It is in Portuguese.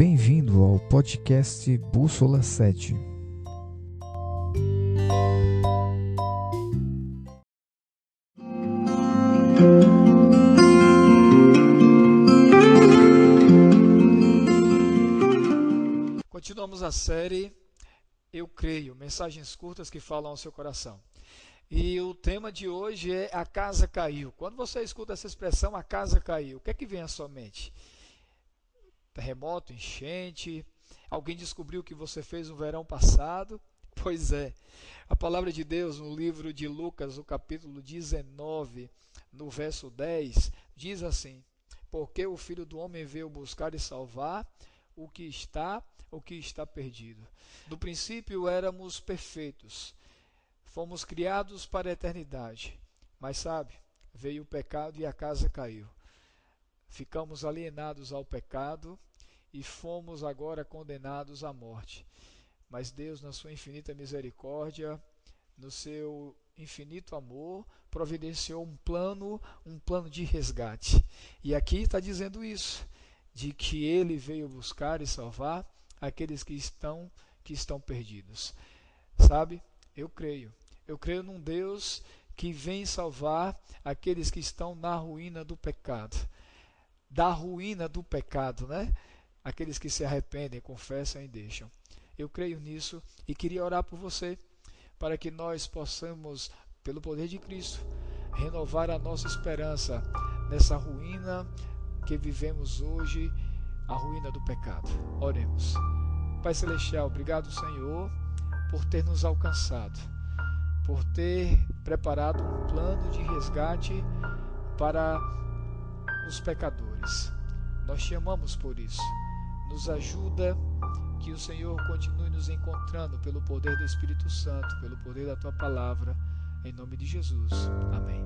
Bem-vindo ao podcast Bússola 7. Continuamos a série Eu Creio, mensagens curtas que falam ao seu coração. E o tema de hoje é A Casa Caiu. Quando você escuta essa expressão, a casa caiu, o que é que vem à sua mente? Terremoto, enchente, alguém descobriu que você fez no verão passado? Pois é. A palavra de Deus no livro de Lucas, no capítulo 19, no verso 10, diz assim: Porque o filho do homem veio buscar e salvar o que está, o que está perdido. No princípio éramos perfeitos. Fomos criados para a eternidade. Mas sabe, veio o pecado e a casa caiu. Ficamos alienados ao pecado e fomos agora condenados à morte. Mas Deus, na sua infinita misericórdia, no seu infinito amor, providenciou um plano, um plano de resgate. E aqui está dizendo isso de que ele veio buscar e salvar aqueles que estão que estão perdidos. Sabe? Eu creio. Eu creio num Deus que vem salvar aqueles que estão na ruína do pecado. Da ruína do pecado, né? Aqueles que se arrependem, confessam e deixam. Eu creio nisso e queria orar por você para que nós possamos, pelo poder de Cristo, renovar a nossa esperança nessa ruína que vivemos hoje, a ruína do pecado. Oremos. Pai Celestial, obrigado, Senhor, por ter nos alcançado, por ter preparado um plano de resgate para os pecadores. Nós te amamos por isso. Nos ajuda que o Senhor continue nos encontrando pelo poder do Espírito Santo, pelo poder da tua palavra. Em nome de Jesus. Amém.